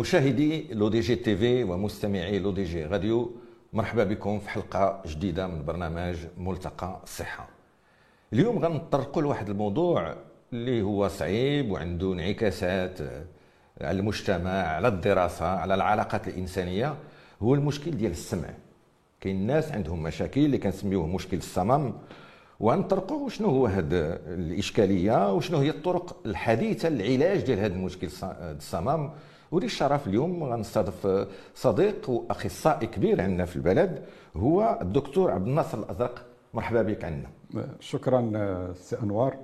مشاهدي L'ODJ TV ومستمعي L'ODJ Radio مرحبا بكم في حلقة جديدة من برنامج ملتقى الصحه اليوم غنطرقوا لواحد الموضوع اللي هو صعيب وعنده انعكاسات على المجتمع على الدراسة على العلاقات الإنسانية. هو المشكل ديال السمع. كاين ناس عندهم مشاكل اللي كنسميوه مشكل الصمم. ونطرقوا شنو هو هذه الإشكالية وشنو هي الطرق الحديثة للعلاج ديال هذا المشكل الصمم. ولي الشرف اليوم غنستضيف صديق وأخصائي كبير عندنا في البلد هو الدكتور عبد الناصر الأزرق. مرحبا بك عندنا. شكرا سي أنوار.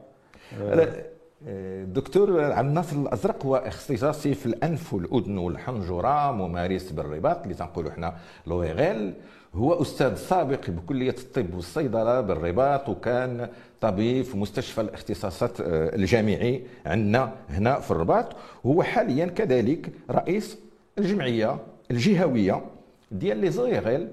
الدكتور عبد الناصر الأزرق هو اختصاصي في الأنف والأذن والحنجرة ممارس بالرباط اللي تنقولوا حنا لويغيل. هو أستاذ سابق بكلية الطب والصيدلة بالرباط وكان طبيب في مستشفى الاختصاصات آه، الجامعي عندنا هنا في الرباط. وهو حاليا كذلك رئيس الجمعية الجهوية ديال لي زويغيل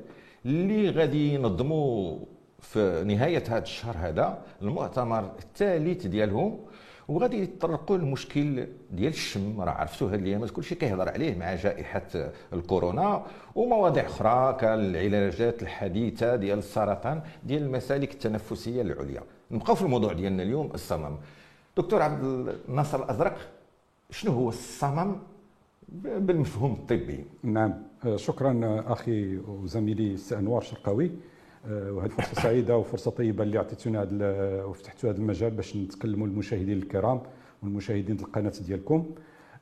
اللي غادي ينظموا في نهاية هذا الشهر هذا المؤتمر الثالث ديالهم وغادي يتطرقوا للمشكل ديال الشم. راه عرفتوا هاد الايامات كلشي كيهضر عليه مع جائحة الكورونا. ومواضيع أخرى كالعلاجات الحديثة ديال السرطان ديال المسالك التنفسية العليا. نبقاو في الموضوع ديالنا اليوم الصمم. دكتور عبد الناصر الأزرق شنو هو الصمم بالمفهوم الطبي؟ نعم. شكرا أخي وزميلي السي أنوار شرقاوي. آه، وهذه فرصة سعيدة وفرصة طيبة اللي عطيتونا هذا وفتحتوا هذا المجال باش نتكلموا المشاهدين الكرام والمشاهدين القناة ديالكم.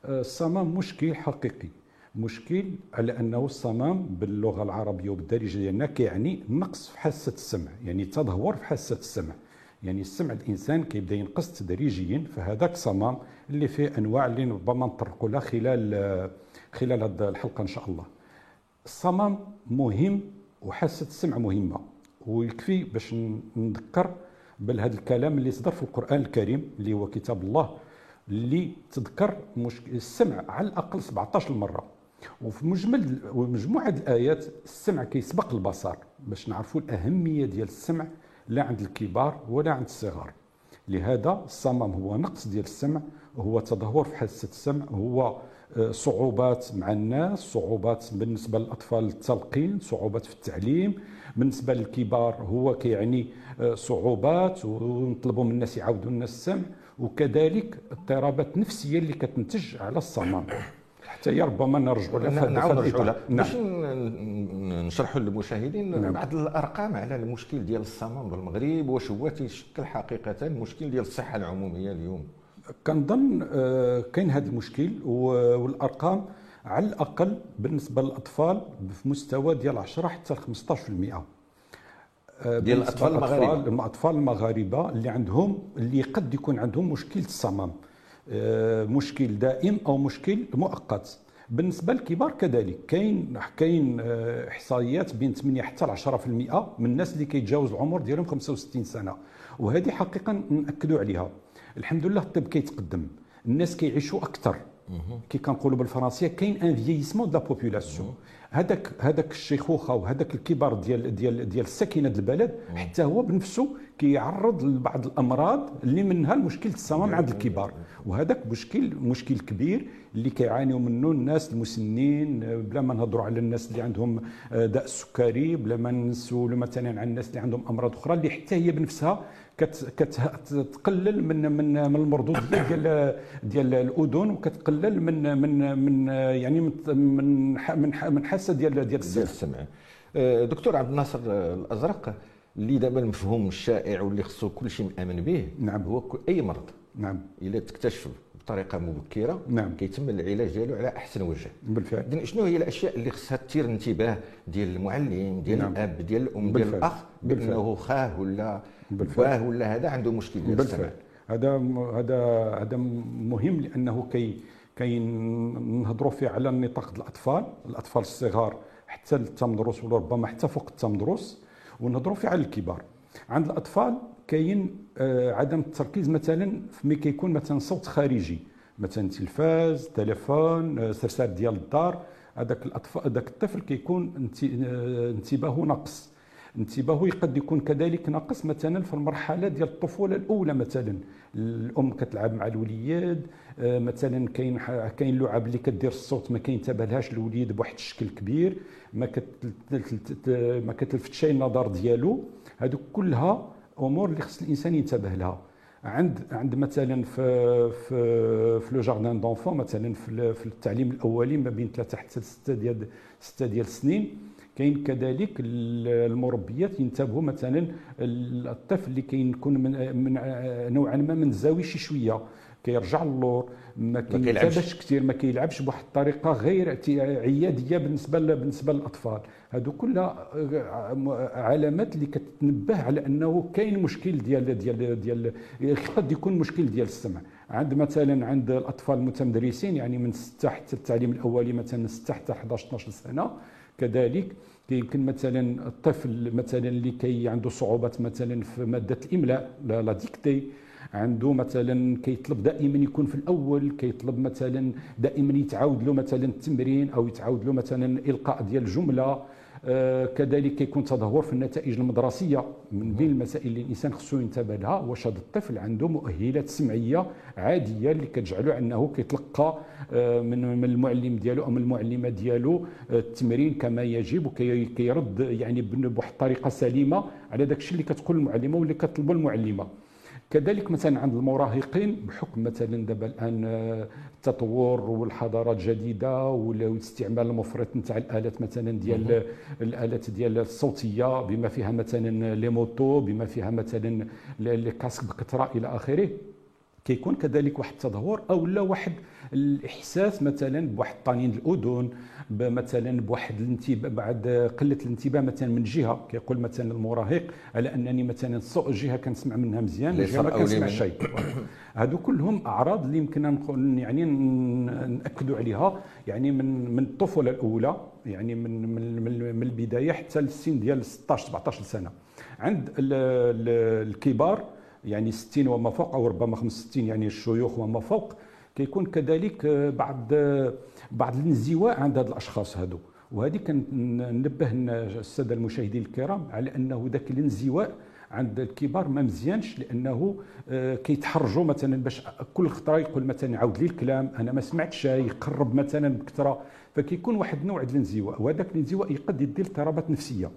آه، الصمام مشكل حقيقي. مشكل على أنه الصمام باللغة العربية وبالدارجه ديالنا كيعني نقص في حاسة السمع يعني تدهور في حاسة السمع. يعني السمع الانسان كيبدا ينقص تدريجيا فهذاك الصمام اللي فيه أنواع اللي ربما نطرقوا لها خلال خلال هذه الحلقة إن شاء الله. الصمام مهم وحاسة السمع مهمة ويكفي باش نذكر بهذا الكلام اللي صدر في القرآن الكريم اللي هو كتاب الله اللي تذكر السمع على الأقل 17 مره وفي مجمل ومجموعة الآيات السمع كيسبق البصر باش نعرفوا الأهمية ديال السمع لا عند الكبار ولا عند الصغار. لهذا الصمم هو نقص ديال السمع هو تدهور في حاسة السمع هو آه، صعوبات مع الناس صعوبات بالنسبة للأطفال التلقين صعوبات في التعليم. بالنسبة للكبار هو كيعني آه، صعوبات ونطلبوا من الناس يعاودوا الناس السمع. وكذلك اضطرابات نفسية اللي كتنتج على الصمام حتى ربما نرجعوا لها. باش نشرحوا للمشاهدين نعم. بعض الأرقام على المشكل ديال الصمام بالمغرب واش هو تيشكل حقيقة مشكل ديال الصحة العمومية اليوم. كنظن آه، كاين هذا المشكل والأرقام على الأقل بالنسبة للأطفال في مستوى ديال 10 حتى 15% آه، ديال الأطفال المغاربة. الأطفال المغاربة اللي عندهم اللي قد يكون عندهم مشكل الصمام. مشكل دائم أو مشكل مؤقت. بالنسبة للكبار كذلك كاين كاين آه، إحصائيات بين 8 حتى 10% من الناس اللي كيتجاوز العمر ديالهم 65 سنة. وهذه حقيقة ناكدوا عليها. الحمد لله الطب كيتقدم. الناس كيعيشوا أكثر. كي كنقولوا بالفرنسية كاين un vieillissement de la population هذاك هذاك الشيخوخه وهذاك الكبار ديال ديال ديال الساكنه البلد حتى هو بنفسه كيعرض لبعض الأمراض اللي منها المشكل الصمام عند الكبار. وهذاك مشكل مشكل كبير اللي كيعانيوا منه الناس المسنين بلا ما نهضروا على الناس اللي عندهم آه، داء السكري بلا ما نسولوا مثلا عن الناس اللي عندهم أمراض أخرى اللي حتى هي بنفسها كتقلل من من من المردوديه ديال ديال الأذن وكتقلل من من من يعني من من من حاسه ديال ديال السمع. آه، دكتور عبد الناصر الأزرق اللي دابا المفهوم الشائع واللي خصو كل شيء مآمن به نعم. هو أي مرض؟ نعم. إلا تكتشف بطريقة مبكرة نعم. كيتم العلاج ديالو على أحسن وجه. بالفعل. إذن شنو هي الأشياء اللي خصها تثير الانتباه ديال المعلم ديال نعم. الأب ديال الأم ديال الأخ؟ بأنه خاه ولا باه ولا هذا عنده مشكل ديال بالفعل. هذا هذا هذا مهم لأنه كي كي نهضروا فيه على نطاق الأطفال الأطفال الصغار حتى التمدرس ولا ربما حتى فوق التمدرس ونهضروا فيه على الكبار. عند الأطفال كاين آه، عدم التركيز مثلا ملي كيكون مثلا صوت خارجي مثلا تلفاز تليفون آه، سرسار ديال الدار هذاك الاطفال هذاك الطفل كيكون آه، انتباهه ناقص. انتباهه قد يكون كذلك ناقص مثلا في المرحلة ديال الطفولة الأولى مثلا. الأم كتلعب مع الوليد آه، مثلا كاين كاين لعب اللي كدير الصوت ما كينتبهلهاش الوليد بواحد الشكل كبير ما ما كتلفتش النظر ديالو. هذوك كلها أمور اللي خص الإنسان ينتبه لها عند عند مثلا في في في لو جاردان دونفون مثلا في, التعليم الأولي ما بين ثلاثة حتى ستة ديال ستة ديال السنين كاين كذلك المربيات ينتبهوا مثلا الطفل اللي كيكون من, من نوعا ما منزوي شي شوية كيرجع للور ما كينتبهش كثير ما كيلعبش بواحد الطريقة غير عيادية بالنسبة بالنسبة للأطفال. هادو كلها علامات اللي كتنبه على أنه كاين مشكل ديال ديال ديال قد يكون مشكل ديال السمع. عند مثلا عند الأطفال المتمدرسين يعني من 6 حتى التعليم الأولي مثلا 6 حتى 11 12 سنة كذلك. يمكن مثلا الطفل مثلا اللي كي عنده صعوبات مثلا في مادة الإملاء لا ديكتي. عنده مثلا كيطلب دائما يكون في الأول كيطلب مثلا دائما يتعاود له مثلا التمرين أو يتعاود له مثلا إلقاء ديال جملة. كذلك كيكون تدهور في النتائج المدرسية. من بين المسائل اللي الإنسان خصو ينتبه لها واش هذا الطفل عنده مؤهلات سمعية عادية اللي كتجعله أنه كيتلقى آه من من المعلم ديالو أو من المعلمة ديالو آه التمرين كما يجب وكيرد يعني بواحد الطريقة سليمة على داك الشيء اللي كتقول المعلمة واللي كتطلبه المعلمة. كذلك مثلا عند المراهقين بحكم مثلا دابا الآن آه، التطور والحضارات الجديدة والاستعمال المفرط نتاع الآلات مثلا ديال الآلات ديال الصوتية بما فيها مثلا لي موتو بما فيها مثلا الكاسك بكثره إلى آخره. كيكون كذلك واحد التدهور أو لا واحد الإحساس مثلا بواحد طنين الأذن مثلا بواحد الانتباه بعد قلة الانتباه مثلا من جهة. كيقول مثلا المراهق على أنني مثلا جهه كنسمع منها مزيان جهه ما كنسمع شيء. هادو كلهم أعراض اللي يمكن يعني نأكدوا عليها. يعني من من الطفولة الأولى يعني من من, من البداية حتى للسن ديال 16 17 سنة. عند الكبار يعني 60 وما فوق أو ربما 65 يعني الشيوخ وما فوق كيكون كذلك بعض بعض الانزواء عند هاد الأشخاص هادو. وهذه كننبه السادة المشاهدين الكرام على أنه ذاك الانزواء عند الكبار ما مزيانش لأنه آه، كيتحرجوا مثلا باش كل خطرة يقول مثلا عاود لي الكلام أنا ما سمعتش يقرب مثلا بكثرة. فكيكون واحد النوع ديال الانزواء وهذاك الانزواء قد يدي اضطرابات نفسية.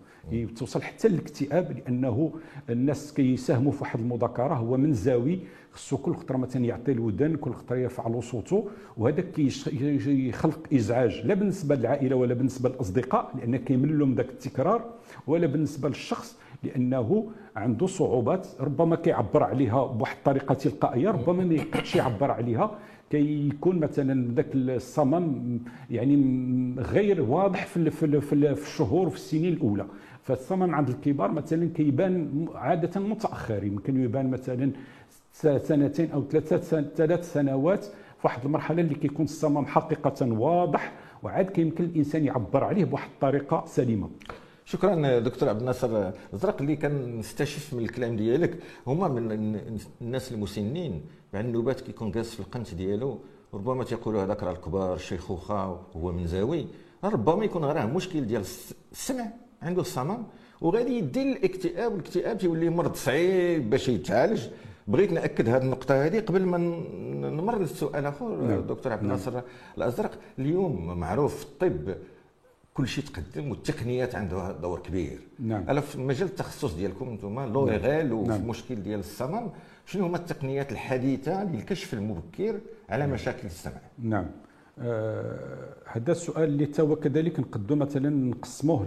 توصل حتى للاكتئاب لأنه الناس كيساهموا في واحد المذاكرة. هو من زاوي خصو كل خطرة مثلا يعطي الودن كل خطرة يرفع له صوته وهذا كيخلق إزعاج. لا بالنسبة للعائلة ولا بالنسبة للأصدقاء لأن كيمل لهم ذاك التكرار ولا بالنسبة للشخص لأنه عنده صعوبات ربما كيعبر عليها بواحد الطريقة تلقائية ربما ما يقدرش يعبر عليها. كيكون مثلا ذاك الصمم يعني غير واضح في في الشهور وفي السنين الأولى. فالصمم عند الكبار مثلا كيبان عادة متأخر. يمكن يبان مثلا سنتين أو ثلاثة ثلاث سنوات واحد المرحلة اللي كيكون الصمم حقيقة واضح وعاد كيمكن الإنسان يعبر عليه بواحد الطريقة سليمة. شكرا دكتور عبد الناصر. الزرق اللي كنستشف من الكلام ديالك هما من الناس المسنين مع النوبات كيكون جالس في القنت ديالو ربما تيقولوا هذاك راه الكبار الشيخوخه وهو منزوي. ربما يكون غير مشكل ديال السمع. عنده الصمم وغادي يدي الاكتئاب والاكتئاب تيولي مرض صعيب باش يتعالج بغيت نأكد هذه النقطة هذه قبل ما نمر للسؤال آخر نعم. دكتور عبد نعم. الناصر الأزرق اليوم معروف في الطب كل شيء تقدم والتقنيات عندها دور كبير نعم أنا في مجال التخصص ديالكم أنتم لوريغال نعم. وفي نعم. المشكل ديال الصمم شنو هما التقنيات الحديثة للكشف المبكر على نعم. مشاكل السمع نعم هذا السؤال اللي هو كذلك نقدو مثلا نقسموه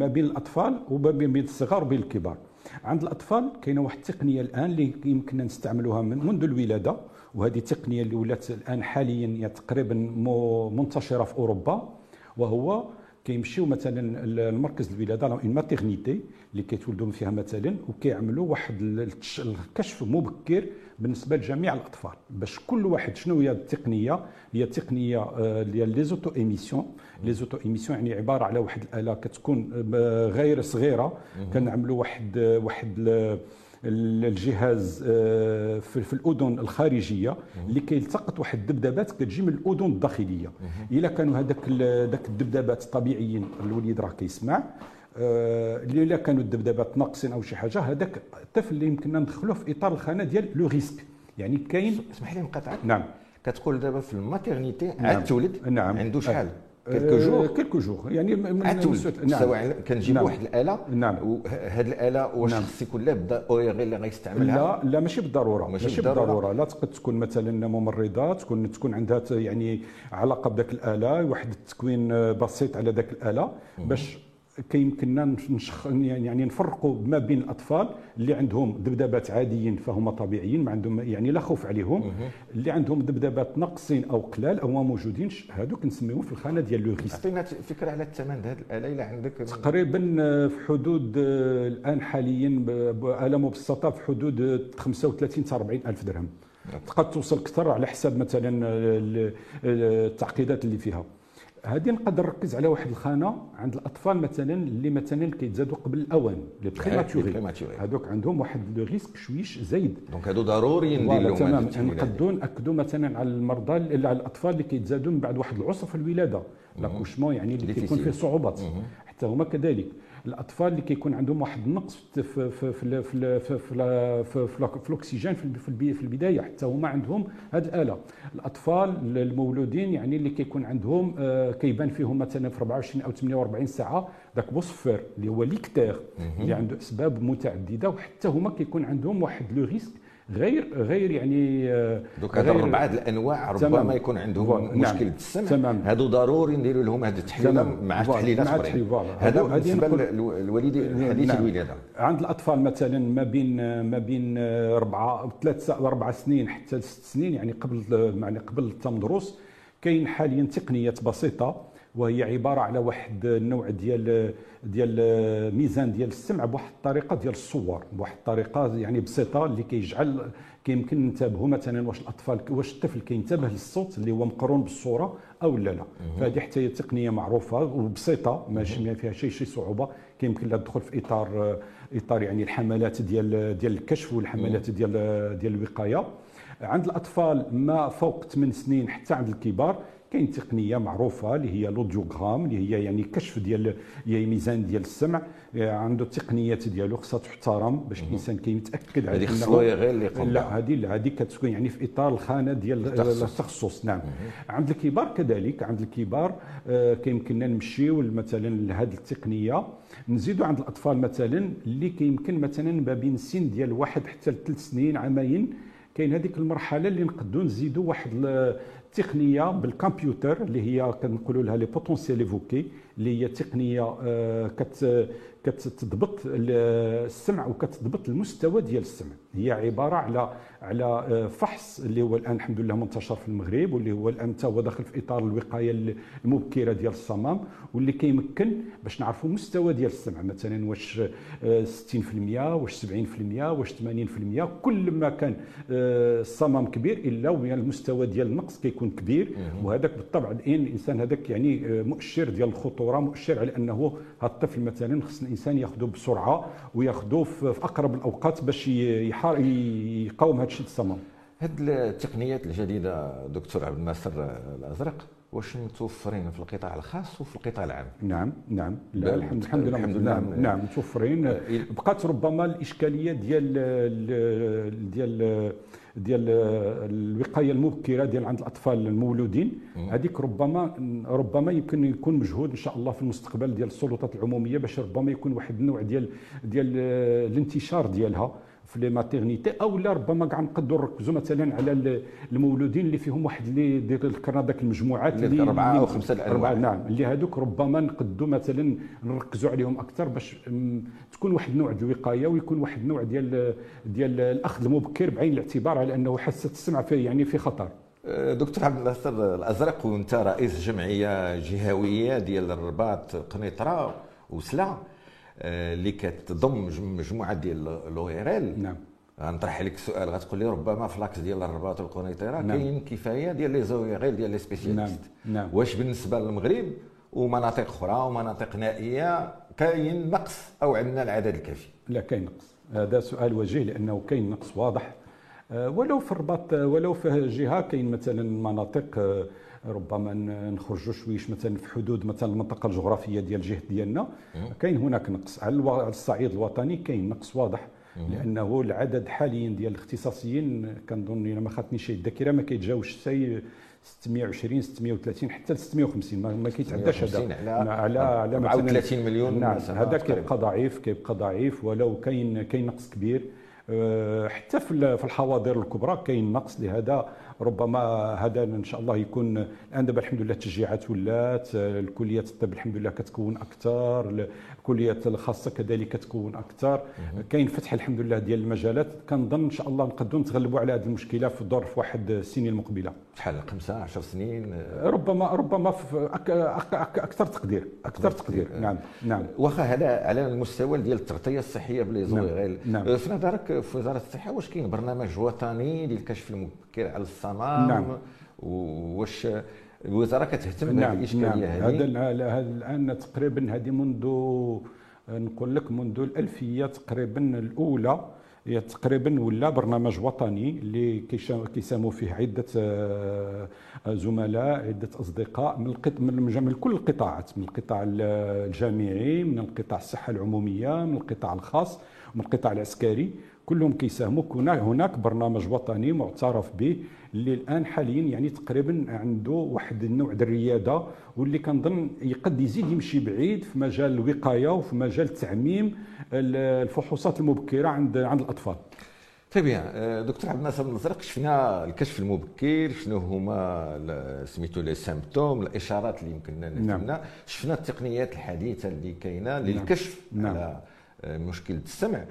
ما بين الأطفال وما بين الصغار وبين الكبار. عند الأطفال كاينة واحد التقنية الآن اللي يمكننا نستعملوها من منذ الولادة وهذه التقنية اللي ولات الآن حاليا تقريبا منتشرة في أوروبا وهو كيمشيو مثلا المركز الولادة en maternité اللي كيتولدوا فيها مثلا وكيعملوا واحد الكشف مبكر بالنسبة لجميع الأطفال. باش كل واحد شنو هي التقنية؟ هي تقنية آه، اللي هي les oto-émissions les oto-émissions يعني عبارة على واحد الآلة كتكون آه، غير صغيرة. كنعملوا واحد واحد الجهاز آه، في الأذن الخارجية اللي كيلتقط واحد الدبدبات كتجي من الأذن الداخلية. إلا كانوا هذاك ذاك الدبدبات طبيعيين الوليد راه كيسمع اللي إلا كانوا الدبدبات ناقصين أو شي حاجة هذاك الطفل اللي يمكننا ندخلوه في إطار الخانة ديال le risque. يعني كاين اسمح لي نقاطعك نعم. كتقول دابا في ال maternité نعم. عاد تولد نعم. عنده شحال؟ quelques jours quelques jours يعني من عاد تولد نعم سواء كنجيب نعم. واحد الاله نعم. وهاد الاله واش. خص يكون لابد أو غير اللي غيستعملها لا لا ماشي بالضروره ماشي ماشي, بالضرورة. بالضروره لا تقد تكون مثلا ممرضه تكون تكون عندها يعني علاقه بداك الاله واحد التكوين بسيط على ذاك الاله باش كيمكننا نشخ يعني نفرقوا ما بين الأطفال اللي عندهم دبدبات عاديين فهم طبيعيين ما عندهم يعني لا خوف عليهم. اللي عندهم دبدبات ناقصين أو قلال أو ما موجودينش هذوك نسميهم في الخانة ديال لو ريسك عطينا فكرة على الثمن. ديال هاد الاله إلا عندك تقريبا آه، في حدود آه، الآن حاليا ب- بآلة مبسطة في حدود آه، 35 حتى 40 ألف درهم. قد توصل أكثر على حساب مثلا آه، التعقيدات اللي فيها. هذه نقدر نركز على واحد الخانة عند الأطفال مثلا اللي مثلا كيتزادوا قبل الأوان les prématurés. هذوك عندهم واحد le risque شويش زايد. donc هادو ضروري ندير لهم تمام. نقدروا ناكدوا مثلا على المرضى اللي على الأطفال اللي كيتزادوا من بعد واحد العسر في الولاده l'accouchement يعني اللي كيكون فيه. صعوبات. حتى هما كذلك. الأطفال اللي كيكون عندهم واحد النقص في في في في في في, في, في, في, في الأكسجين في البداية حتى هما عندهم هذه الآلة. الأطفال المولودين يعني اللي كيكون عندهم آه، كيبان فيهم مثلا في 24 أو 48 ساعة ذاك بوصفر اللي هو l'ictère اللي عنده أسباب متعددة وحتى هما كيكون عندهم واحد le risque غير غير يعني آه، دوك هاد غير- اربعه الأنواع. ربما يكون عندهم. نعم. مشكل السمع تمام. هادو ضروري نديروا لهم هذه التحليله. مع voilà. تحليلات مع أخرين التحليل، voilà. هذا بالنسبة للوالدين حديث نعم. الولاده عند الأطفال مثلا ما بين ما بين اربعه ثلاث أربع سنين حتى ست سنين يعني قبل يعني قبل التمدرس كاين حاليا تقنيات بسيطة وهي عبارة على واحد النوع ديال ديال ميزان ديال السمع بواحد الطريقة ديال الصور بواحد الطريقة يعني بسيطة اللي كيجعل كيمكن ننتبهوا مثلا واش الاطفال واش الطفل كينتبه للصوت اللي هو مقرون بالصورة أو لا لا. فهذه حتى هي تقنية معروفة وبسيطة ماشي ما فيها شيء شي صعوبة. كيمكن لها تدخل في اطار إطار يعني الحملات ديال ديال الكشف والحملات ديال ديال الوقاية. عند الأطفال ما فوق 8 سنين حتى عند الكبار كاين تقنية معروفة اللي هي لوديوغرام اللي هي يعني كشف ديال هي ميزان ديال السمع عنده التقنيات ديالو خصها تحترم باش الإنسان كيتاكد على هذه خص أنه- له غير اللي يقوم. لا هذه هذه كتكون يعني في إطار الخانة ديال التخصص. نعم عند الكبار كذلك عند الكبار آه، كيمكننا نمشيو مثلا لهذه التقنية نزيدوا عند الأطفال مثلا اللي كيمكن مثلا ما بين السن ديال واحد حتى لثلاث سنين عامين كاين هذيك المرحلة اللي نقدروا نزيدوا واحد التقنية بالكمبيوتر اللي هي كنقولوا لها les potentiels évoqués اللي هي تقنية آه، كت كتضبط السمع وكتضبط المستوى ديال السمع. هي عبارة على على آه، فحص اللي هو الآن الحمد لله منتشر في المغرب واللي هو الآن هو داخل في إطار الوقاية المبكرة ديال الصمم واللي كيمكن باش نعرفوا المستوى ديال السمع. مثلا واش آه، 60% واش 70% واش 80% كل ما كان آه، الصمام كبير إلا والمستوى ديال النقص كيكون كبير. وهذاك بالطبع الان الإنسان هذاك يعني آه، مؤشر ديال الخطورة مؤشر على أنه هذا الطفل مثلا خص الإنسان ياخذه بسرعة وياخذه في أقرب الأوقات باش يقاوم هذا الشيء الصمام هاد التقنيات الجديدة دكتور عبد الناصر الأزرق واش متوفرين في القطاع الخاص وفي القطاع العام؟ نعم نعم. لا، الحمد الحمد لله الحمد لله. نعم, نعم متوفرين آه، بقات ربما الإشكالية ديال ال- ديال ديال الوقاية المبكرة ديال عند الأطفال المولودين. هذيك ربما ربما يمكن يكون مجهود إن شاء الله في المستقبل ديال السلطات العمومية باش ربما يكون واحد النوع ديال ديال الانتشار ديالها. في لي ماتيرنيتي أو لا ربما كاع نقدروا نركزوا مثلا على ال- المولودين اللي فيهم واحد اللي ذكرنا ذاك المجموعات اللي أو خمسة الأنواع. أربعة نعم. اللي هذوك ربما نقدوا مثلا نركزوا عليهم أكثر باش تكون واحد النوع ديال الوقايه ويكون واحد النوع ديال ديال الأخذ المبكر بعين الاعتبار على أنه حاسه السمع في يعني في خطر. دكتور عبد الناصر الأزرق وأنت رئيس جمعية جهوية ديال الرباط قنيطرة وسلا اللي كتضم مج- مجموعة ديال لو ار ال نعم. غنطرح عليك السؤال غتقول لي ربما في l'axe ديال الرباط والقنيطره نعم. كاين كفاية ديال les ORL ديال les نعم. spécialistes نعم. واش بالنسبة للمغرب ومناطق أخرى ومناطق نائية كاين نقص أو عندنا العدد الكافي؟ لا كاين نقص. هذا سؤال وجيه لأنه كاين نقص واضح آه، ولو في الرباط آه، ولو في جهة كاين مثلا مناطق آه، ربما نخرجوا شويش مثلا في حدود مثلا المنطقة الجغرافية ديال الجهة ديالنا. كاين هناك نقص على الصعيد الوطني كاين نقص واضح لأنه العدد حاليا ديال الاختصاصيين كنظن إلا ما خاطنيش الذاكره ما كيتجاوزش حتى 620 630 حتى 650 ما, ما كيتعداش هذا. على على على 34 مليون نعم هذا كيبقى ضعيف كيبقى ضعيف ولو كاين كاين نقص كبير. حتى في الحواضر الكبرى كاين نقص لهذا ربما هذا إن شاء الله يكون الان دابا الحمد لله التشجيعات ولات الكليات الطب الحمد لله كتكون أكثر الكليات الخاصة كذلك كتكون أكثر. كاين فتح الحمد لله ديال المجالات كنظن إن شاء الله نقدروا نتغلبوا على هذه المشكلة في ظرف واحد السنين المقبلة. شحال؟ خمسة 10 سنين؟ ربما ربما في أكثر تقدير أكثر تقدير. نعم نعم. واخا هذا على المستوى ديال التغطية الصحية بلي نعم. نعم. في نظرك في وزارة الصحة واش كاين برنامج وطني للكشف المبكر على الصمام نعم واش الوزارة كتهتم نعم. بهذه الإشكالية نعم. هذه هذا الآن تقريبا هذه منذ نقول لك منذ الألفية تقريبا الأولى هي تقريبا ولا برنامج وطني اللي كيساهموا فيه عدة آه، زملاء عدة أصدقاء من من, من كل القطاعات من القطاع الجامعي من القطاع الصحة العمومية من القطاع الخاص من القطاع العسكري كلهم كيساهموا هناك برنامج وطني معترف به اللي الآن حاليا يعني تقريبا عنده واحد النوع ديال الريادة واللي كنظن قد يزيد يمشي بعيد في مجال الوقاية وفي مجال تعميم الفحوصات المبكرة عند عند الأطفال طيب يا دكتور عبد الناصر الازرق شفنا الكشف المبكر شنو هما سميتو لي سيمبتوم الإشارات اللي يمكننا نفهمنا نعم. شفنا التقنيات الحديثة اللي كاينة للكشف نعم. على نعم. مشكلة السمع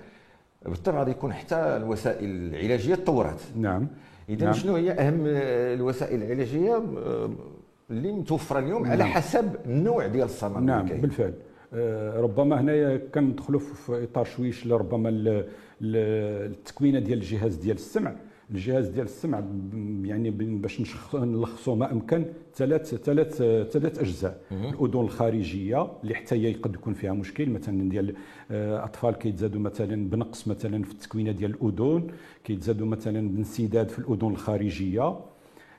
بالطبع غادي يكون حتى الوسائل العلاجية تطورات نعم. إذا نعم. شنو هي أهم الوسائل العلاجية آه، اللي متوفرة اليوم نعم. على حسب النوع ديال الصمام نعم بالفعل. آه، ربما هنايا كندخلوا في إطار شويش لربما التكوينة ديال الجهاز ديال السمع. الجهاز ديال السمع يعني باش نلخصوا ما أمكن ثلاث ثلاث ثلاث أجزاء. الأذن الخارجية اللي حتى هي قد يكون فيها مشكل مثلا ديال آه، أطفال كيتزادوا مثلا بنقص مثلا في التكوينة ديال الأذن كيتزادوا مثلا بانسداد في الأذن الخارجية.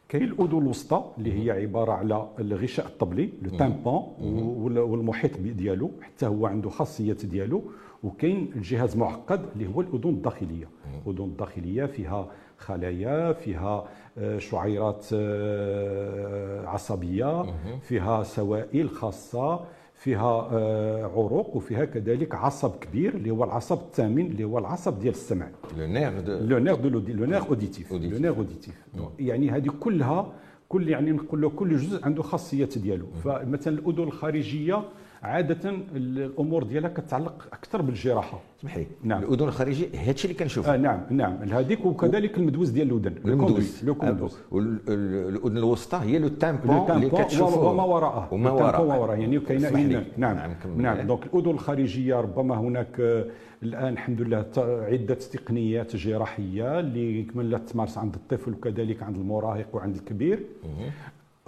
كاين الأذن الوسطى اللي هي عبارة على الغشاء الطبلي لو تامبون والمحيط ديالو حتى هو عنده خاصيات ديالو. وكاين الجهاز معقد اللي هو الأذن الداخلية. الأذن الداخلية فيها خلايا فيها آه، شعيرات آه، عصبية فيها سوائل خاصة فيها آه، عروق وفيها كذلك عصب كبير اللي هو العصب الثامن اللي هو العصب ديال السمع. le nerf de le nerf de le nerf auditif le nerf auditif يعني هذه كلها كل يعني نقول له كل جزء عنده خاصيات ديالو. فمثلا الأذن الخارجية عادة الأمور ديالها كتعلق أكثر بالجراحة. اسمح لي نعم. الأذن الخارجيه هادشي اللي كنشوفه. آه نعم نعم. هذيك وكذلك المدوز ديال الأذن. المدوز. le conduit والاذن الوسطى هي le tympan اللي كتشوفه وما وراءه. وما وراءه. يعني كاينة نعم. نعم, نعم. donc الأذن الخارجية ربما هناك آه، الآن الحمد لله عدة تقنيات جراحية اللي كملت تمارس عند الطفل وكذلك عند المراهق وعند الكبير.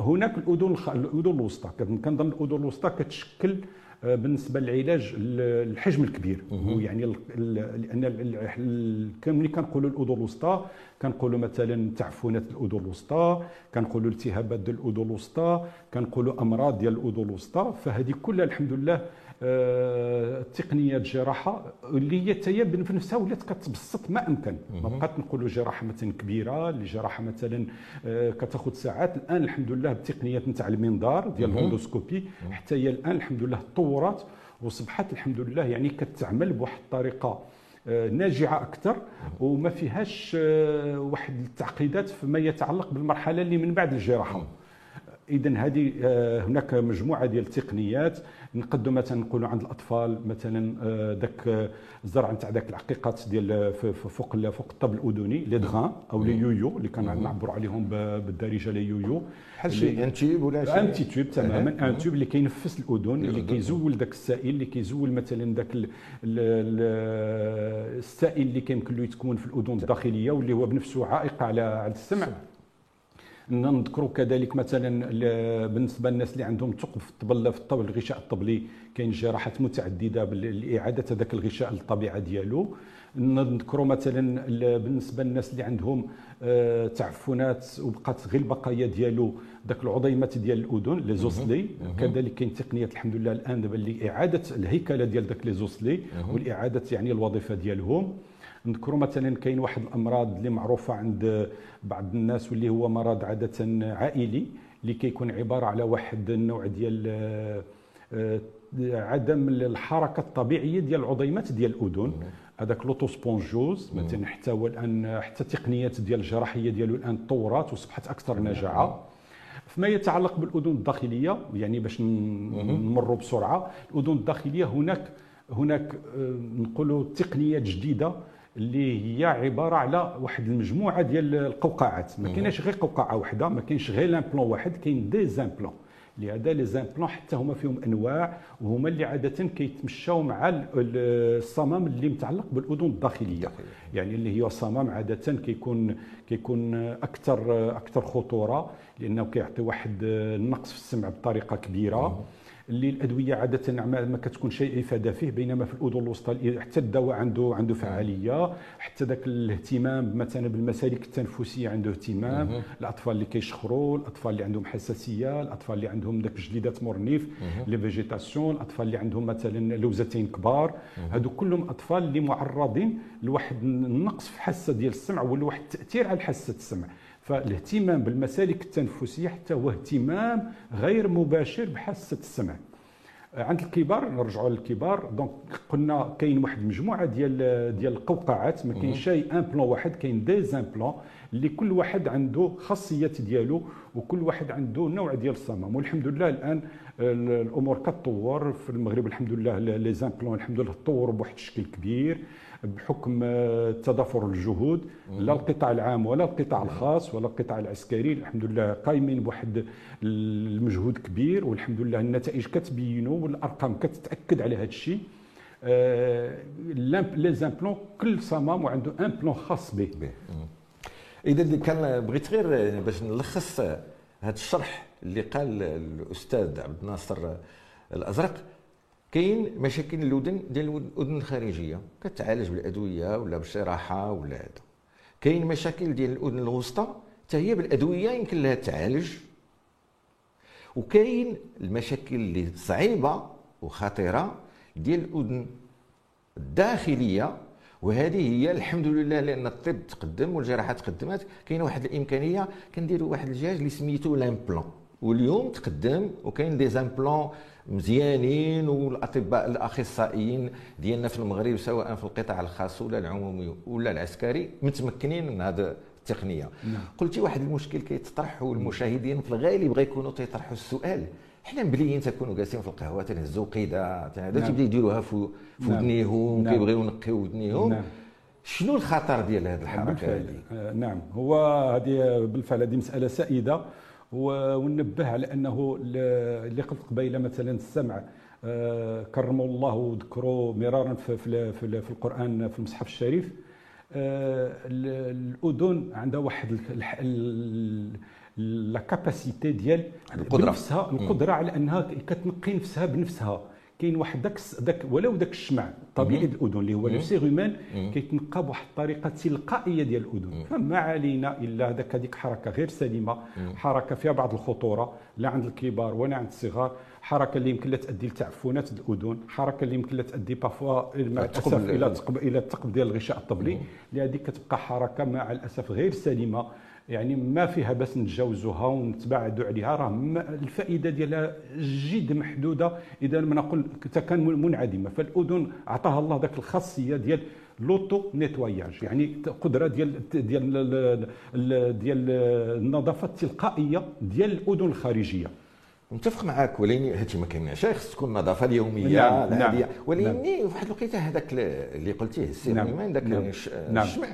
هناك الأذن الأذن الوسطى كنظن الأذن الوسطى كتشكل آه، بالنسبة للعلاج الحجم الكبير. يعني لأن ملي كنقولوا الأذن الوسطى كنقولوا مثلا تعفنات الأذن الوسطى كنقولوا التهابات ديال الأذن الوسطى كنقولوا أمراض ديال الأذن الوسطى فهذه كلها الحمد لله التقنيات الجراحه اللي هي حتى في نفسها ولات كتبسط ما أمكن. ما بقات نقولوا جراحة مثلا كبيرة اللي جراحة مثلا آه، كتاخذ ساعات. الآن الحمد لله بالتقنيات نتاع المنظار ديال الأندوسكوبي. حتى هي الآن الحمد لله تطورات وصبحت الحمد لله يعني كتعمل بواحد الطريقة آه، ناجعة أكثر وما فيهاش آه، واحد التعقيدات فيما يتعلق بالمرحلة اللي من بعد الجراحة. اذا هذه هناك مجموعة ديال التقنيات. نقدوا مثلا نقولوا عند الأطفال مثلا ذاك الزرع نتاع ذاك العقيقات ديال فوق فوق الطب الأذني لي دغان أو لي يويو اللي كنعبروا عليهم بالدارجة les yoyos. بحال شي un tube ولا شي un tube تماما un tube اللي كينفس الأذن اللي كيزول ذاك السائل اللي كيزول مثلا ذاك السائل اللي كيمكن له يتكون في الأذن الداخلية واللي هو بنفسه عائق على السمع. نذكروا كذلك مثلا بالنسبة للناس اللي عندهم ثقب في الطبل في الطبل الغشاء الطبلي كاين جراحات متعددة لإعادة هذاك الغشاء للطبيعة ديالو. نذكروا مثلا بالنسبة للناس اللي عندهم آه، تعفنات وبقات غير البقايا ديالو ذاك العظيمات ديال الأذن لي زوسلي كذلك كاين تقنيات الحمد لله الآن دابا لاعاده الهيكلة ديال ذاك لي زوسلي والإعادة يعني الوظيفة ديالهم. نذكروا مثلا كاين واحد الأمراض اللي معروفة عند بعض الناس واللي هو مرض عادة عائلي اللي كيكون عبارة على واحد النوع ديال آه، عدم الحركة الطبيعية ديال العظيمات ديال الأذن. هذاك l'otospongiose مثلا حتى هو الآن حتى التقنيات ديال الجراحية ديالو الآن تطورات وأصبحت أكثر نجاعه فيما يتعلق بالأذن الداخلية يعني باش نمروا بسرعة الأذن الداخلية هناك هناك آه، نقولوا تقنيات جديدة اللي هي عبارة على واحد المجموعة ديال القوقعات. ما كايناش غير قوقعة واحدة ما كاينش غير l'implant واحد كاين des implants لهذا les implants حتى هما فيهم أنواع وهما اللي عادة كيتمشاو مع الصمم اللي متعلق بالأذن الداخلية. يعني اللي هي صمم عادة كيكون كيكون أكثر أكثر خطورة لأنه كيعطي واحد النقص في السمع بطريقة كبيرة. اللي الأدوية عادة ما كتكون شيء إفادة فيه بينما في الأذن الوسطى حتى الدواء عنده عنده فعالية حتى ذاك الاهتمام مثلا بالمسالك التنفسية عنده اهتمام الأطفال اللي كيشخروا الأطفال اللي عندهم حساسية الأطفال اللي عندهم ذاك جليدات مور نيف les végétations الأطفال اللي عندهم مثلا لوزتين كبار. هادو كلهم أطفال اللي معرضين لواحد النقص في الحاسه ديال السمع ولا واحد التأثير على حاسة السمع. فالاهتمام بالمسالك التنفسية حتى هو اهتمام غير مباشر بحاسة السمع. عند الكبار نرجعوا للكبار. donc قلنا كاين واحد المجموعه ديال ديال القوقعات ما كاينش شيء un implant واحد كاين des implants اللي كل واحد عنده خاصيات ديالو وكل واحد عنده نوع ديال الصمم. والحمد لله الآن الأمور كتطور في المغرب الحمد لله les implants الحمد لله تطوروا بواحد الشكل كبير بحكم تضافر الجهود لا القطاع العام ولا القطاع الخاص ولا القطاع العسكري الحمد لله قايمين بواحد المجهود كبير والحمد لله النتائج كتبينوا والأرقام كتتأكد على هذا الشيء. آه، les implants كل صمم وعنده un implant خاص به. إذا كان بغيت غير باش نلخص هذا الشرح اللي قال الأستاذ عبد الناصر الأزرق كاين مشاكل الأذن ديال الأذن الخارجية كتعالج بالأدوية ولا بالجراحه ولا هذا. كاين مشاكل ديال الأذن الوسطى حتى هي بالأدوية يمكن لها تعالج. وكاين المشاكل اللي صعيبة وخطيرة ديال الأذن الداخلية وهذه هي الحمد لله لأن الطب تقدم والجراحة تقدمت. كاينة واحد الإمكانية كنديروا واحد الجهاز اللي سميتو l'implant. واليوم تقدم وكاين des implants مزيانين والأطباء الأخصائيين ديالنا في المغرب سواء في القطاع الخاص ولا العمومي ولا العسكري متمكنين من هذا التقنية نعم. قلتي واحد المشكل كيتطرح والمشاهدين في الغالب غيكونوا تيطرحوا السؤال حنا مبليين تكونوا جالسين في القهوة تنهزوا وقيدة هذا نعم. تيبدا يديروها في نعم. ودنيهم نعم. كيبغيو ينقيو ودنيهم نعم. شنو الخطر ديال هذه الحركة هذه؟ آه نعم هو هذه بالفعل هذه مسألة سائدة وننبه على أنه اللي قلت قبيله مثلا السمع آه، كرموا الله وذكروا مرارا في, في, في, في القرآن في المصحف الشريف. آه، الأذن عندها واحد لا كاباسيتي ديال القدرة. نفسها القدرة على أنها كتنقي نفسها بنفسها. كاين واحد داك داك ولو داك الشمع طبيعي الأذن اللي هو لو سيغومان كيتنقى بواحد الطريقة تلقائية ديال الأذن. فما علينا إلا هذاك هذيك حركة غير سليمة حركة فيها بعض الخطورة لا عند الكبار ولا عند الصغار حركة اللي يمكن لها تؤدي لتعفنات الأذن حركة اللي يمكن لها تؤدي بافوا مع الاسف إلى إلى الثقب ديال الغشاء الطبلي لهذه كتبقى حركة مع الأسف غير سليمة. يعني ما فيها بس نتجاوزوها ونتباعدوا عليها. راه الفائدة ديالها جد محدودة. إذا ما نقول كان منعدمة. فالأذن عطاها الله ذاك الخاصية ديال l'auto-nettoyage يعني قدرة ديال ديال ديال النظافة التلقائية ديال الأذن الخارجية. متفق معك ولكن هادشي ما كيمنعش خص تكون النظافة اليومية نعم نعم ولكن نعم. في واحد الوقيتة هذاك اللي قلتيه السي نعم ذاك نعم. الشمع.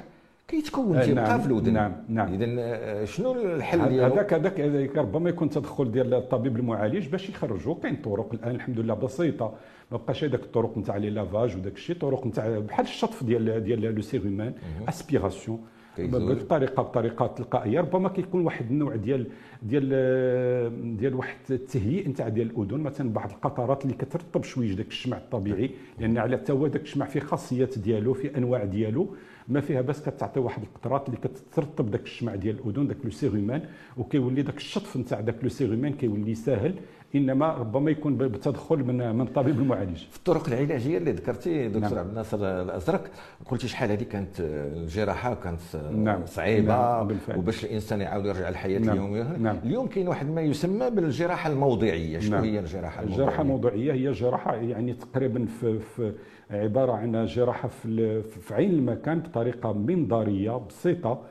كيتكون آه، تيبقى نعم. في الودن نعم نعم. اذا آه، شنو الحل ديالو؟ هذاك هذاك ربما يكون تدخل ديال الطبيب المعالج باش يخرجوا كاين طرق الآن الحمد لله بسيطة. ما بقاش هذاك الطرق نتاع les lavages وداك الشيء طرق نتاع بحال الشطف ديال ديال le cérumen aspiration بطريقه بطريقة تلقائية. ربما كيكون واحد النوع ديال ديال ديال واحد التهيئ نتاع ديال الأذن. مثلا بعض القطرات اللي كترطب شوية داك الشمع الطبيعي لأن على حتى هو داك الشمع فيه خاصيات ديالو في أنواع ديالو. ما فيها بس كتعطي واحد القطرات اللي كترطب داك الشمع ديال الأذن داك le cérumen وكيولي داك الشطف نتاع داك le cérumen كيولي ساهل. إنما ربما يكون بالتدخل من من الطبيب المعالج في الطرق العلاجية اللي ذكرتي دكتور نعم. عبد الناصر الأزرق قلتي شحال هذه كانت الجراحه كانت نعم. صعيبة نعم. بالفعل. وباش الإنسان يعاود يرجع للحياه نعم. اليوميه نعم. اليوم كاين واحد ما يسمى بالجراحة الموضعية شنو نعم. هي الجراحة الموضعية الجراحة الموضعية هي جراحة يعني تقريبا في, في عبارة عن جراحة في, في عين المكان بطريقة منظاريه بسيطة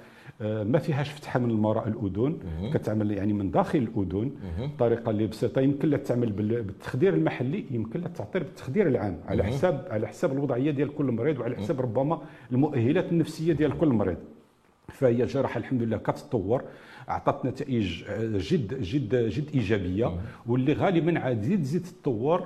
ما فيهاش فتحة من وراء الأذن. كتعمل يعني من داخل الأذن. بطريقه اللي بسيطة يمكن لها تعمل بالتخدير المحلي يمكن لها تعطير بالتخدير العام. على حساب على حساب الوضعية ديال كل مريض وعلى حساب ربما المؤهلات النفسية ديال كل مريض. فهي جراحة الحمد لله كتطور اعطت نتائج جد جد جد إيجابية واللي غالبا عاد تزيد تطور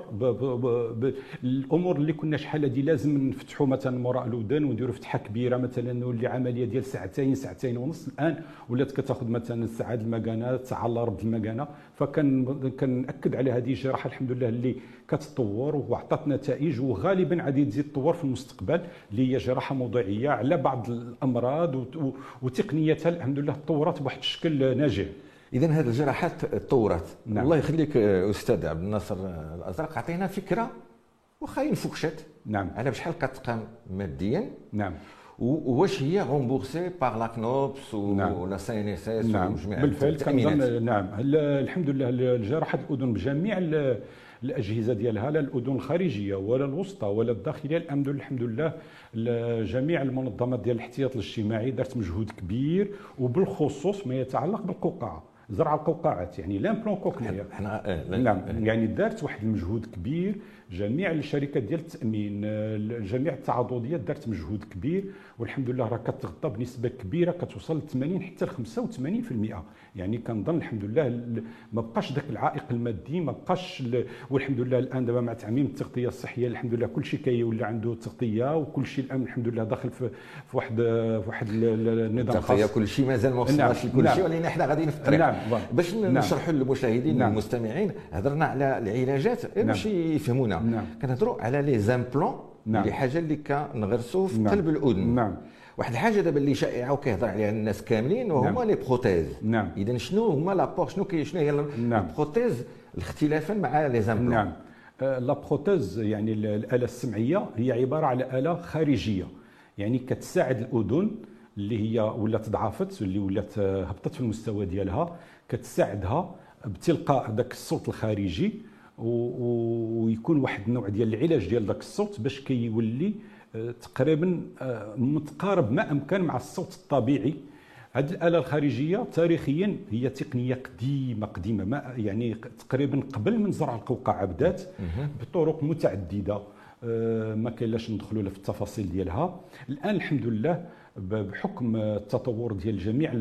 الأمور اللي كنا شحال هذه لازم نفتحوا مثلا وراء الاذن ونديروا فتحة كبيرة مثلا نولي عملية ديال ساعتين ساعتين ونص الآن ولات كتاخذ مثلا ساعات المكانة ساعه الا ربع المكانة. فكان كنأكد على هذه الجراحة الحمد لله اللي كتطور وعطات نتائج وغالبا غادي تزيد تطور في المستقبل اللي هي جراحة موضعيه على بعض الأمراض وتقنيتها الحمد لله تطورت بواحد الشكل ناجح. اذا هذه الجراحات تطورت. نعم. الله يخليك أستاذ عبد الناصر الأزرق عطينا فكرة واخا ينفكشت نعم. على بشحال كتقام ماديا. نعم. واش هي remboursée par la CNOPS ولا CNSS نعم بالفعل كنظن نعم. الحمد لله الجراحه الأذن بجميع الأجهزة ديالها لا الأذن الخارجية ولا الوسطى ولا الداخلية. الحمد لله الحمد لله جميع المنظمات ديال الاحتياط الاجتماعي دارت مجهود كبير وبالخصوص ما يتعلق بالقوقعة زرع القوقعات يعني l'implant cochléaire إحنا آه نعم. يعني دارت واحد المجهود كبير جميع الشركات ديال التامين جميع التعاضديات دارت مجهود كبير والحمد لله راه كتغطى بنسبة كبيرة كتوصل ل 80 حتى ل 85% يعني كنظن الحمد لله ما بقاش ذاك العائق المادي ما بقاش والحمد لله الآن دابا مع تعميم التغطية الصحية الحمد لله كل شيء كيولي عنده تغطية وكل شيء الآن الحمد لله داخل في, في واحد في واحد النظام خاص كل شيء مازال ما وصلناش نعم. لكل نعم. شيء ولكن إحنا غاديين في الطريق نعم. باش نعم. نشرحوا للمشاهدين نعم. والمستمعين هضرنا على العلاجات باش نعم. يفهمونا نعم. كنهضروا على les implants نعم. اللي حاجة اللي كنغرسوا في نعم. قلب الأذن. نعم. واحد الحاجة دابا اللي شائعة وكيهضر عليها الناس كاملين وهما نعم. les prothèses. نعم. إذا شنو هما l'apport شنو كي شنو هي نعم. ال prothèse اختلافا مع les implants. نعم. آه، la prothèse يعني الآلة السمعية هي عبارة على آلة خارجية. يعني كتساعد الأذن اللي هي ولات ضعفت واللي ولات آه، هبطت في المستوى ديالها. كتساعدها بتلقاء ذاك الصوت الخارجي. ويكون واحد النوع ديال العلاج ديال ذاك الصوت باش كيولي آه، تقريبا آه، متقارب ما أمكن مع الصوت الطبيعي. هذه الآلة الخارجية تاريخيا هي تقنية قديمة قديمة ما يعني تقريبا قبل من زرع القوقعة بدات بطرق متعددة. آه، ما كاينلاش ندخلوا في التفاصيل ديالها. الآن الحمد لله بحكم التطور ديال جميع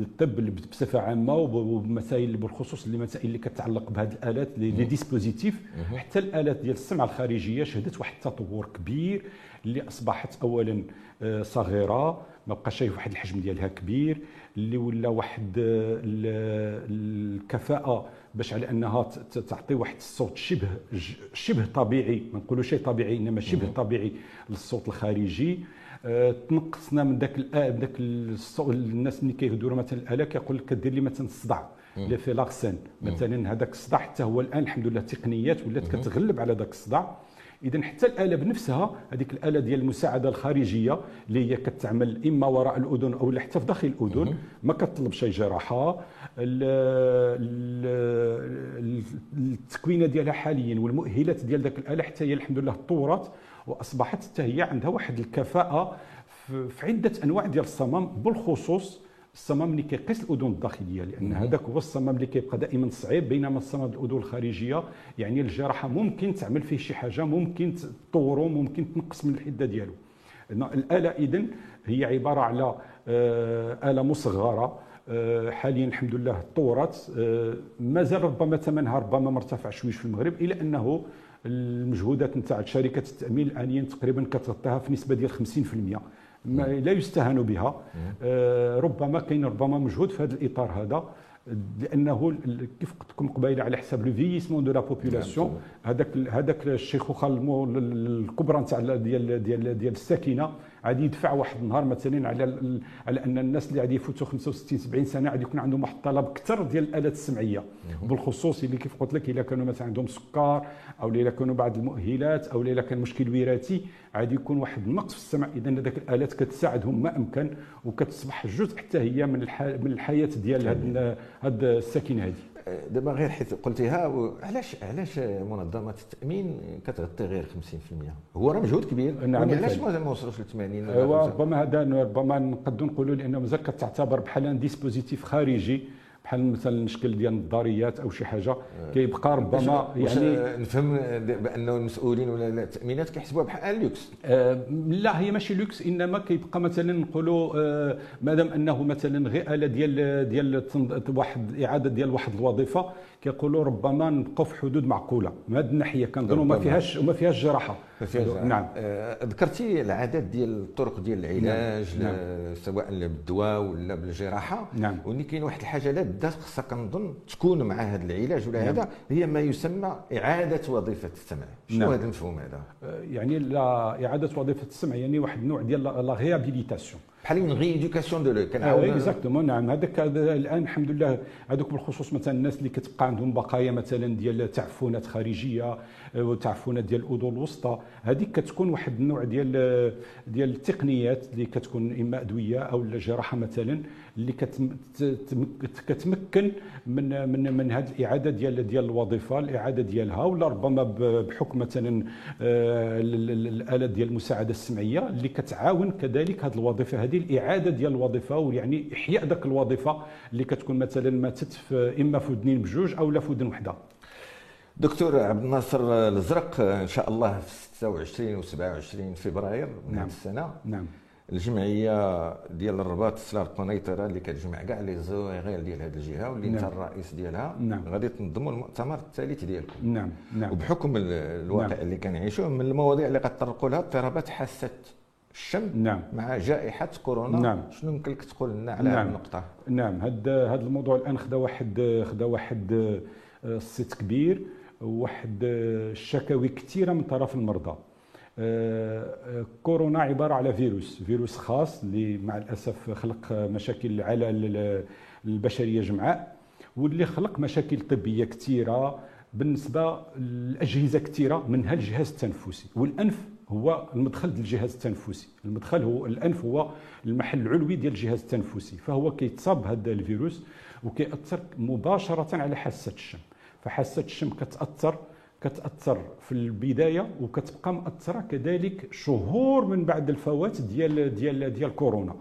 الطب بصفة عامة وبمسائل بالخصوص المسائل اللي كتعلق بهذه الآلات les dispositifs. حتى الآلات ديال السمع الخارجية شهدت واحد التطور كبير اللي أصبحت اولا آه، صغيرة ما بقاش شايف واحد الحجم ديالها كبير اللي ولا واحد الكفاءة باش على أنها تعطي واحد الصوت شبه شبه طبيعي ما نقولوا شيء طبيعي إنما شبه طبيعي للصوت الخارجي. آه، تنقصنا من ذاك ذاك الناس اللي كيهدروا مثلا الآلة كيقول لك كدير لي مثلا الصداع اللي في لاكسين مثلا هذاك الصداع حتى هو الآن الحمد لله التقنيات ولات كتغلب على ذاك الصداع. اذا حتى الآلة بنفسها هذيك الآلة ديال المساعدة الخارجية اللي هي كتعمل إما وراء الأذن أو حتى في داخل الأذن ما كتطلب شي جراحة. التكوينة ديالها حاليا والمؤهلات ديال ذاك الآلة حتى هي الحمد لله تطورت. وأصبحت حتى هي عندها واحد الكفاءة في عدة أنواع ديال الصمام بالخصوص الصمام اللي كيقيس الأذن الداخلية لأن هذاك هو الصمام اللي كيبقى دائما صعيب بينما الصمام الأذن الخارجية يعني الجراحة ممكن تعمل فيه شي حاجة ممكن تطورو ممكن تنقص من الحدة ديالو. الآلة اذا هي عبارة على آه، آلة مصغرة آه، حاليا الحمد لله تطورت آه، مازال ربما ثمنها ربما مرتفع شويش في المغرب إلا أنه المجهودات نتاع شركة التأمين الانيا تقريبا كتغطيها في نسبة ديال 50% ما لا يستهان بها. آه، ربما كاين ربما مجهود في هذا الإطار هذا لأنه كيف قلت لكم قبيله على حساب le vieillissement de la population هذاك هذاك الشيخوخه الكبرى نتاع ديال ديال ديال الساكنة غادي يدفع واحد النهار مثلا على على أن الناس اللي غادي يفوتوا 65 70 سنة غادي يكون عندهم واحد الطلب أكثر ديال الآلات السمعية. بالخصوص اللي كيف قلت لك اذا كانوا مثلا عندهم سكر أو اذا كانوا بعض المؤهلات أو اذا كان مشكل وراثي غادي يكون واحد النقص في السمع. اذا هذاك الآلات كتساعدهم ما أمكن وكتصبح جزء حتى هي من من الحياة ديال هاد الساكنة هذه دابا غير حيت قلتيها علاش علاش منظمة التأمين كتغطي غير 50% هو راه مجهود كبير. نعم علاش ما وصلوش ل 80 ربما هذا ربما نقدروا نقولوا لأنه مازال كتعتبر بحال dispositif خارجي. بحال مثلا الشكل ديال النظارات أو شي حاجة آه. كيبقى ربما يعني نفهم بأنه المسؤولين ولا التأمينات كيحسبوها بحال لوكس آه لا هي ماشي لوكس إنما كيبقى مثلا نقولوا آه مادام أنه مثلا غير اله ديال ديال واحد إعادة ديال واحد الوظيفة كيقولوا ربما نبقوا في حدود معقولة. من هذه الناحية كنظنوا ما فيهاش وما فيهاش جراحة. نعم. آه ذكرتي العدد ديال الطرق ديال العلاج نعم. نعم. سواء بالدواء ولا بالجراحة. نعم. ولكن كاين واحد الحاجة لا بدات خصها كنظن تكون مع هذا العلاج ولا نعم. هذا هي ما يسمى إعادة وظيفة السمع. شنو نعم. هذا المفهوم هذا؟ آه، يعني إعادة وظيفة السمع يعني واحد النوع ديال la réhabilitation بحال une rééducation de l'eau كنعاود exactement نعم. هذاك الآن الحمد لله هذوك بالخصوص مثلا الناس اللي كتبقى عندهم بقايا مثلا ديال تعفنات خارجية وتعفنات ديال الاذن الوسطى هذيك كتكون واحد النوع ديال ديال التقنيات اللي كتكون إما أدوية أو جراحة مثلا اللي كتمكن من من من هذه الإعادة ديال ديال الوظيفة الإعادة ديالها ولا ربما بحكم مثلا آه، الآلة ديال المساعدة السمعية اللي كتعاون كذلك هذه الوظيفة. هذه الإعادة ديال الوظيفة ويعني إحياء ذاك الوظيفة اللي كتكون مثلا ماتت إما في ودنين بجوج أو لا في ودن وحدة. دكتور عبد الناصر الازرق إن شاء الله في 26 و 27 فبراير من نعم. السنة. نعم. الجمعية ديال الرباط سلار قنيطره اللي كتجمع كاع لي زويغيل ديال هذه الجهة واللي انت نعم. الرئيس ديالها نعم. غادي تنظموا المؤتمر الثالث ديالكم نعم نعم وبحكم الواقع نعم. اللي كنعيشوه من المواضيع اللي غتطرقوا لها اضطرابات حاسة الشم نعم مع جائحة كورونا نعم شنو يمكن لك تقول لنا على نعم. النقطة نعم هذا هذا الموضوع الآن خدا واحد خدا واحد الصيت آه، كبير واحد الشكاوي كثيرة من طرف المرضى آه، آه، كورونا عبارة على فيروس فيروس خاص اللي مع الأسف خلق مشاكل على البشرية جمعاء واللي خلق مشاكل طبية كثيره بالنسبة لأجهزة كثيره منها الجهاز التنفسي والأنف هو المدخل ديال الجهاز التنفسي المدخل هو الأنف هو المحل العلوي ديال الجهاز التنفسي فهو كيتصاب بهذا الفيروس وكيأثر مباشرة على حاسة الشم فحاسة الشم كتأثر كتأثر في البداية وكتبقى مأثرة كذلك شهور من بعد الفوات ديال ديال ديال كورونا.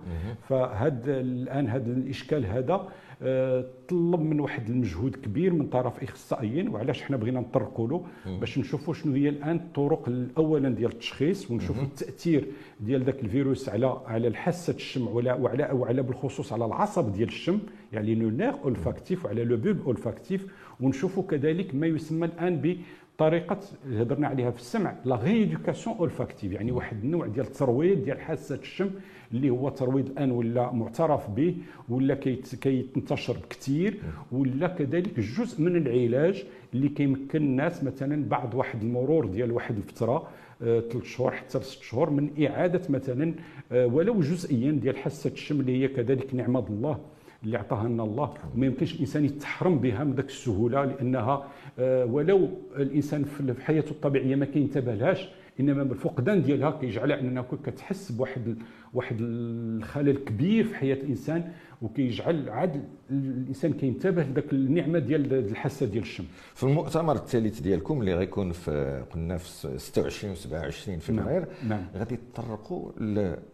فهذا الآن هذا الإشكال هذا آه، طلب من واحد المجهود كبير من طرف إخصائيين وعلاش حنا بغينا نطرقوا له؟ باش نشوفوا شنو هي الآن الطرق اولا ديال التشخيص ونشوفوا التأثير ديال ذاك الفيروس على على الحاسة الشم وعلى وعلى وعلى بالخصوص على العصب ديال الشم يعني nerf olfactif وعلى le bulbe olfactif ونشوفوا كذلك ما يسمى الآن بطريقة هضرنا عليها في السمع la rééducation olfactive يعني واحد النوع ديال الترويض ديال حاسة الشم اللي هو ترويض الآن ولا معترف به ولا كيتنتشر بكثير ولا كذلك جزء من العلاج اللي كيمكن الناس مثلا بعد واحد المرور ديال واحد الفترة ثلاث آه شهور حتى ست شهور من إعادة مثلا آه ولو جزئيا ديال حاسة الشم اللي هي كذلك نعمة الله. اللي عطاها لنا الله. وما يمكنش الإنسان يتحرم بها من ذاك السهولة لأنها آه، ولو الإنسان في حياته الطبيعية ما كينتبه لهاش. إنما الفقدان ديالها كيجعل انك كتحس بواحد واحد الخلل كبير في حياة الإنسان وكيجعل عاد الإنسان كينتبه لذاك النعمة ديال الحاسة ديال الشم في المؤتمر الثالث ديالكم اللي غيكون في قلنا في 26 و 27 فبراير نعم. نعم. غادي تطرقوا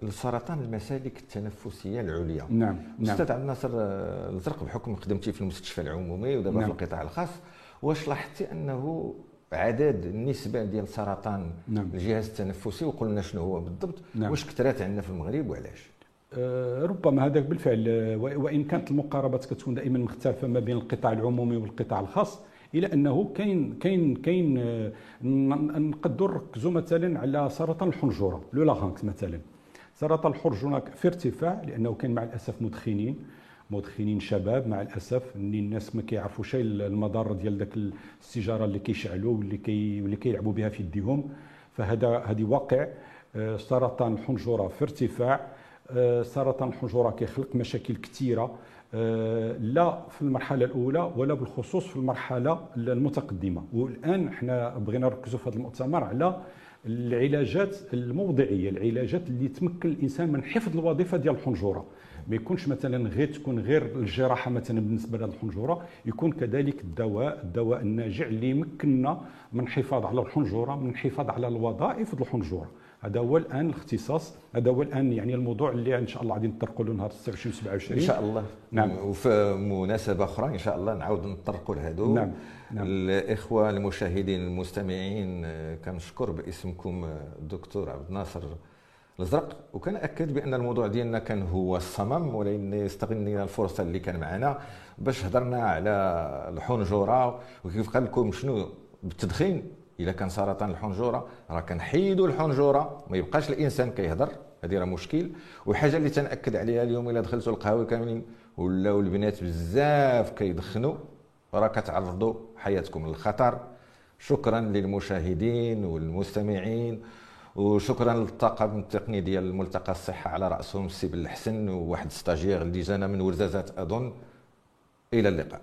لسرطان المسالك التنفسية العليا نعم نعم أستاذ عبد الناصر الزرق بحكم خدمتي في المستشفى العمومي ودابا نعم. في القطاع الخاص واش لاحظتي أنه عدد النسبة ديال سرطان نعم. الجهاز التنفسي وقلنا شنو هو بالضبط نعم. واش كثرات عندنا في المغرب وعلاش آه، ربما هذا بالفعل وإن كانت المقاربات كتكون دائما مختلفة ما بين القطاع العمومي والقطاع الخاص الا أنه كاين كاين كاين نقدروا نركزوا مثلا على سرطان الحنجرة لو مثلا سرطان الحنجرة في ارتفاع لأنه كان مع الأسف مدخنين مدخنين شباب مع الأسف ان الناس ما كيعرفوش المضار ديال داك السيجارة اللي كيشعلوا واللي كي واللي كيلعبوا بها في يديهم. فهذا هذه واقع. آه، سرطان الحنجرة في ارتفاع. آه، سرطان الحنجرة كيخلق مشاكل كثيرة. آه، لا في المرحلة الأولى ولا بالخصوص في المرحلة المتقدمة. والآن إحنا بغينا نركزوا في هذا المؤتمر على العلاجات الموضعية العلاجات اللي تمكن الإنسان من حفظ الوظيفة ديال الحنجرة. ما يكونش مثلا غير تكون غير الجراحة مثلا بالنسبة لهذه الحنجرة يكون كذلك الدواء الدواء الناجع اللي يمكننا من الحفاظ على الحنجرة من الحفاظ على الوظائف الحنجرة. هذا هو الآن الاختصاص هذا هو الآن يعني الموضوع اللي إن شاء الله غادي نطرقوا له نهار 26 27 إن شاء الله. نعم. وفي مناسبة أخرى إن شاء الله نعاود نطرقوا لهذو نعم. نعم. الإخوة المشاهدين المستمعين كنشكر باسمكم الدكتور عبد الناصر الازرق وكناكد بأن الموضوع ديالنا كان هو الصمم ولكن استغلنا الفرصة اللي كان معنا باش هضرنا على الحنجره وكيف قال لكم شنو بالتدخين؟ اذا كان سرطان الحنجره راه كنحيدوا الحنجره ما يبقاش الإنسان كيهضر هذه راه مشكل. والحاجة اللي تنأكد عليها اليوم إلا دخلتوا القهوة كاملين ولاو البنات بزاف كيدخنوا راه كتعرضوا حياتكم للخطر. شكرا للمشاهدين والمستمعين. وشكرا للطاقم التقني ديال ملتقى الصحة على رأسهم السي بالحسن وواحد ستاجير اللي جانا من ورزازات أظن. إلى اللقاء.